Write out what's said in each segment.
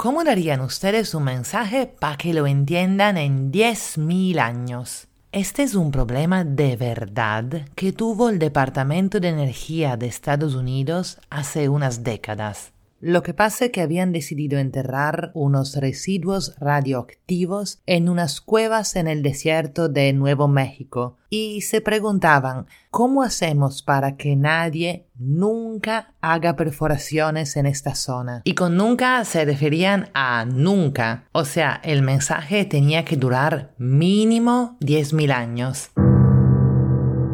¿Cómo darían ustedes un mensaje para que lo entiendan en 10.000 años? Este es un problema de verdad que tuvo el Departamento de Energía de Estados Unidos hace unas décadas. Lo que pasa es que habían decidido enterrar unos residuos radioactivos en unas cuevas en el desierto de Nuevo México y se preguntaban ¿cómo hacemos para que nadie nunca haga perforaciones en esta zona? Y con nunca se referían a nunca, o sea, el mensaje tenía que durar mínimo 10.000 años.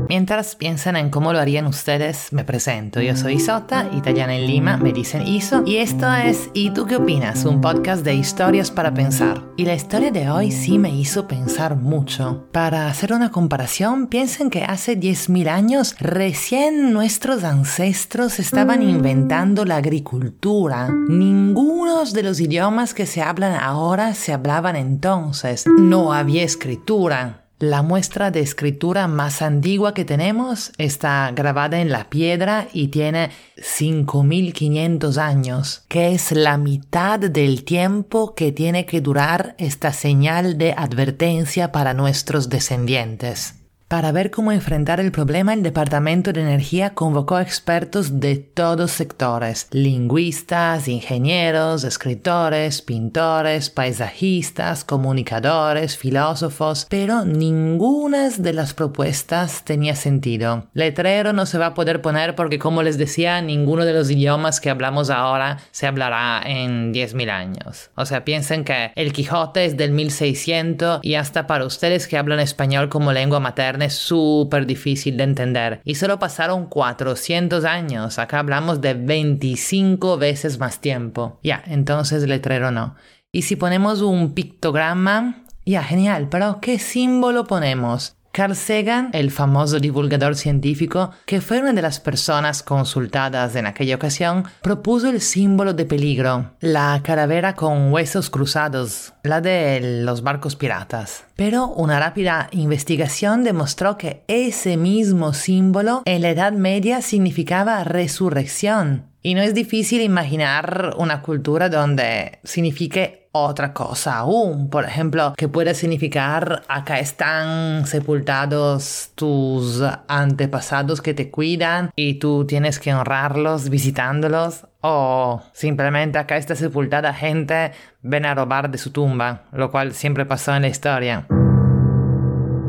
Mientras piensan en cómo lo harían ustedes, me presento. Yo soy Isota, italiana en Lima, me dicen Iso, y esto es ¿Y tú qué opinas? Un podcast de historias para pensar. Y la historia de hoy sí me hizo pensar mucho. Para hacer una comparación, piensen que hace 10.000 años recién nuestros ancestros estaban inventando la agricultura. Ninguno de los idiomas que se hablan ahora se hablaban entonces. No había escritura. La muestra de escritura más antigua que tenemos está grabada en la piedra y tiene 5500 años, que es la mitad del tiempo que tiene que durar esta señal de advertencia para nuestros descendientes. Para ver cómo enfrentar el problema, el Departamento de Energía convocó expertos de todos sectores, lingüistas, ingenieros, escritores, pintores, paisajistas, comunicadores, filósofos, pero ninguna de las propuestas tenía sentido. Letrero no se va a poder poner porque, como les decía, ninguno de los idiomas que hablamos ahora se hablará en 10.000 años. O sea, piensen que el Quijote es del 1600 y hasta para ustedes que hablan español como lengua materna es súper difícil de entender. Y solo pasaron 400 años. Acá hablamos de 25 veces más tiempo. Ya, entonces letrero no. Y si ponemos un pictograma, ya, genial, pero ¿qué símbolo ponemos? Carl Sagan, el famoso divulgador científico, que fue una de las personas consultadas en aquella ocasión, propuso el símbolo de peligro, la calavera con huesos cruzados, la de los barcos piratas. Pero una rápida investigación demostró que ese mismo símbolo en la Edad Media significaba resurrección. Y no es difícil imaginar una cultura donde signifique otra cosa aún. Por ejemplo, que puede significar acá están sepultados tus antepasados que te cuidan y tú tienes que honrarlos visitándolos. O simplemente acá está sepultada gente, ven a robar de su tumba, lo cual siempre pasó en la historia.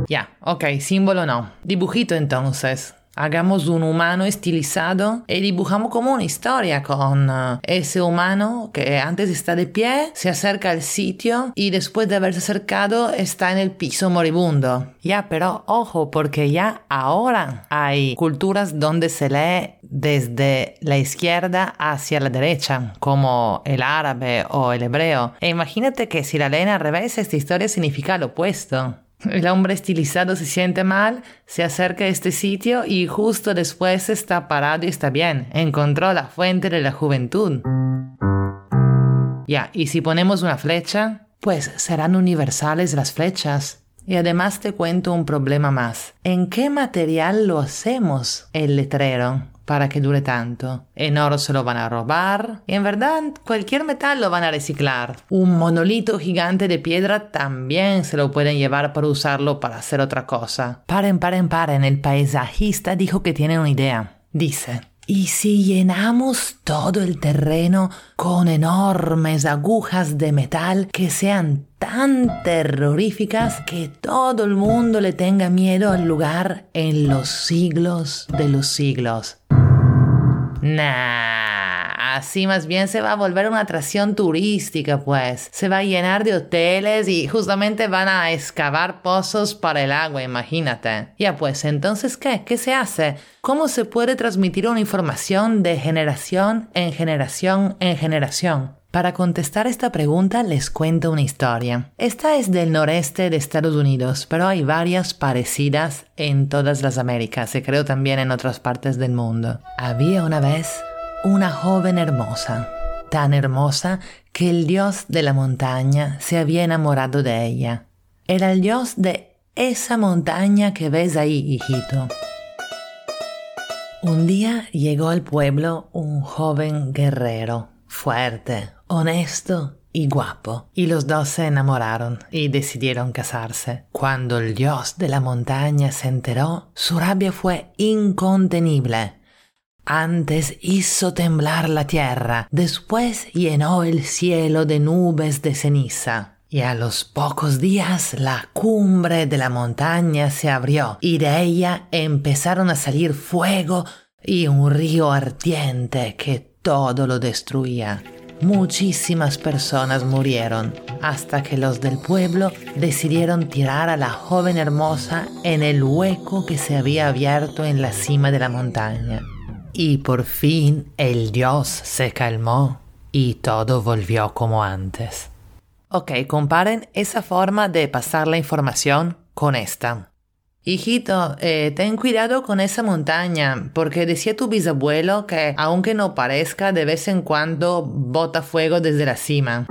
Ya, ok, símbolo no. Dibujito entonces. Hagamos un humano estilizado y dibujamos como una historia con eh, ese humano que antes está de pie, se acerca al sitio y después de haberse acercado está en el piso moribundo. Ya, pero ojo, porque ya ahora hay culturas donde se lee desde la izquierda hacia la derecha, como el árabe o el hebreo. E imagínate que si la leen al revés, esta historia significa lo opuesto. El hombre estilizado se siente mal, se acerca a este sitio y justo después está parado y está bien. Encontró la fuente de la juventud. Ya, y si ponemos una flecha, pues serán universales las flechas. Y además te cuento un problema más. ¿En qué material lo hacemos el letrero? para que dure tanto. En oro se lo van a robar y en verdad cualquier metal lo van a reciclar. Un monolito gigante de piedra también se lo pueden llevar para usarlo para hacer otra cosa. Paren, paren, paren. El paisajista dijo que tiene una idea. Dice, ¿y si llenamos todo el terreno con enormes agujas de metal que sean tan terroríficas que todo el mundo le tenga miedo al lugar en los siglos de los siglos? Nah, así más bien se va a volver una atracción turística, pues. Se va a llenar de hoteles y justamente van a excavar pozos para el agua, imagínate. Ya pues, entonces, ¿qué? ¿Qué se hace? ¿Cómo se puede transmitir una información de generación en generación en generación? Para contestar esta pregunta les cuento una historia. Esta es del noreste de Estados Unidos, pero hay varias parecidas en todas las Américas y creo también en otras partes del mundo. Había una vez una joven hermosa, tan hermosa que el dios de la montaña se había enamorado de ella. Era el dios de esa montaña que ves ahí, hijito. Un día llegó al pueblo un joven guerrero, fuerte, honesto y guapo, y los dos se enamoraron y decidieron casarse. Cuando el dios de la montaña se enteró, su rabia fue incontenible. Antes hizo temblar la tierra, después llenó el cielo de nubes de ceniza. Y a los pocos días la cumbre de la montaña se abrió y de ella empezaron a salir fuego y un río ardiente que todo lo destruía. Muchísimas personas murieron hasta que los del pueblo decidieron tirar a la joven hermosa en el hueco que se había abierto en la cima de la montaña. Y por fin el dios se calmó y todo volvió como antes. Ok, comparen esa forma de pasar la información con esta. Hijito, eh, ten cuidado con esa montaña, porque decía tu bisabuelo que, aunque no parezca, de vez en cuando bota fuego desde la cima.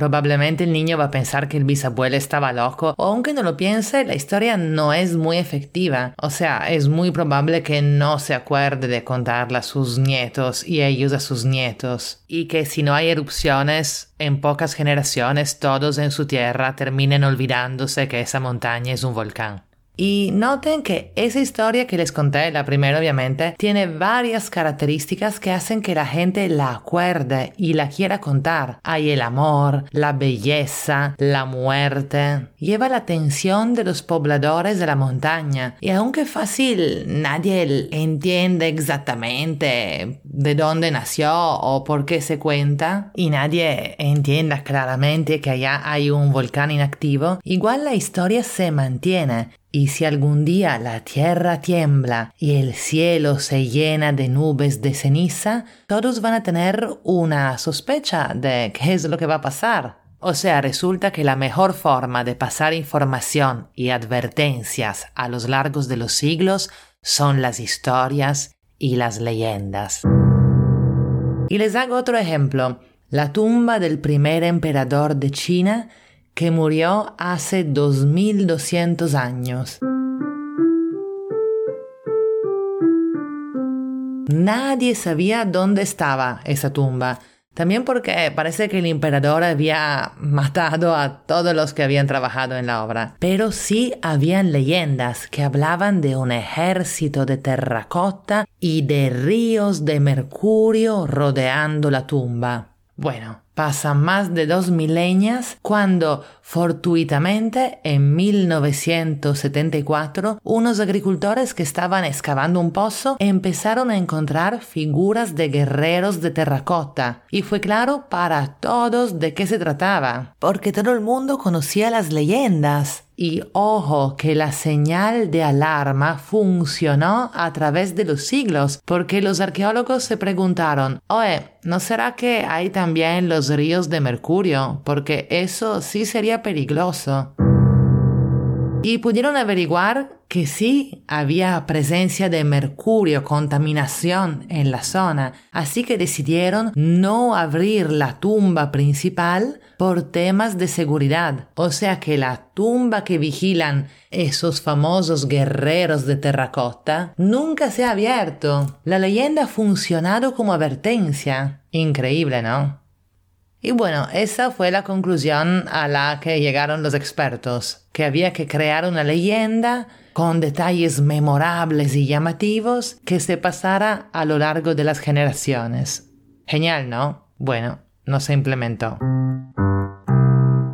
Probablemente el niño va a pensar que el bisabuelo estaba loco, o aunque no lo piense, la historia no es muy efectiva. O sea, es muy probable que no se acuerde de contarla a sus nietos y ellos a sus nietos. Y que si no hay erupciones, en pocas generaciones todos en su tierra terminen olvidándose que esa montaña es un volcán. Y noten que esa historia que les conté, la primera obviamente, tiene varias características que hacen que la gente la acuerde y la quiera contar. Hay el amor, la belleza, la muerte. Lleva la atención de los pobladores de la montaña. Y aunque fácil, nadie entiende exactamente de dónde nació o por qué se cuenta, y nadie entienda claramente que allá hay un volcán inactivo, igual la historia se mantiene y si algún día la tierra tiembla y el cielo se llena de nubes de ceniza, todos van a tener una sospecha de qué es lo que va a pasar. O sea, resulta que la mejor forma de pasar información y advertencias a los largos de los siglos son las historias y las leyendas. Y les hago otro ejemplo. La tumba del primer emperador de China que murió hace 2200 años. Nadie sabía dónde estaba esa tumba. También porque parece que el emperador había matado a todos los que habían trabajado en la obra. Pero sí habían leyendas que hablaban de un ejército de terracota y de ríos de mercurio rodeando la tumba. Bueno, pasan más de dos milenias cuando, fortuitamente, en 1974, unos agricultores que estaban excavando un pozo empezaron a encontrar figuras de guerreros de terracota. Y fue claro para todos de qué se trataba, porque todo el mundo conocía las leyendas. Y ojo que la señal de alarma funcionó a través de los siglos, porque los arqueólogos se preguntaron, oye, ¿no será que hay también los ríos de mercurio? Porque eso sí sería peligroso. Y pudieron averiguar que sí había presencia de mercurio, contaminación en la zona, así que decidieron no abrir la tumba principal por temas de seguridad. O sea que la tumba que vigilan esos famosos guerreros de terracota nunca se ha abierto. La leyenda ha funcionado como advertencia. Increíble, ¿no? Y bueno, esa fue la conclusión a la que llegaron los expertos, que había que crear una leyenda con detalles memorables y llamativos que se pasara a lo largo de las generaciones. Genial, ¿no? Bueno, no se implementó.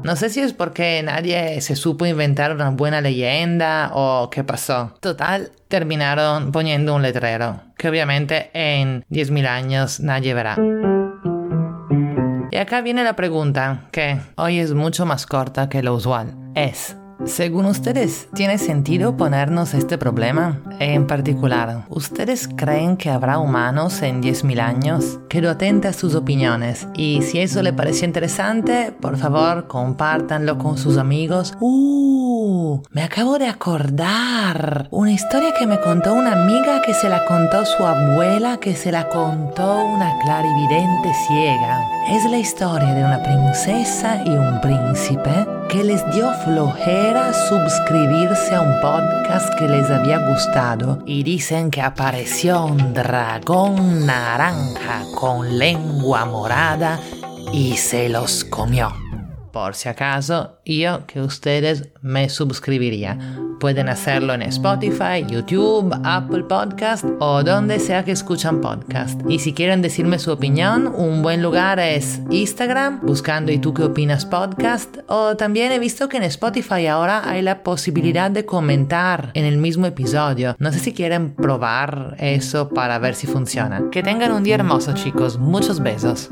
No sé si es porque nadie se supo inventar una buena leyenda o qué pasó. Total, terminaron poniendo un letrero, que obviamente en 10.000 años nadie verá. Y acá viene la pregunta, que hoy es mucho más corta que lo usual. Es, según ustedes, ¿tiene sentido ponernos este problema? En particular, ¿ustedes creen que habrá humanos en 10.000 años? Quedo atenta a sus opiniones y si eso le parece interesante, por favor, compártanlo con sus amigos. ¡Uh! Me acabo de acordar. Una historia que me contó una amiga que se la contó su abuela que se la contó una clarividente ciega. Es la historia de una princesa y un príncipe que les dio flojera suscribirse a un podcast que les había gustado y dicen que apareció un dragón naranja con lengua morada y se los comió. Por si acaso, yo que ustedes me suscribiría. Pueden hacerlo en Spotify, YouTube, Apple Podcast o donde sea que escuchan podcast. Y si quieren decirme su opinión, un buen lugar es Instagram, buscando y tú qué opinas podcast. O también he visto que en Spotify ahora hay la posibilidad de comentar en el mismo episodio. No sé si quieren probar eso para ver si funciona. Que tengan un día hermoso chicos. Muchos besos.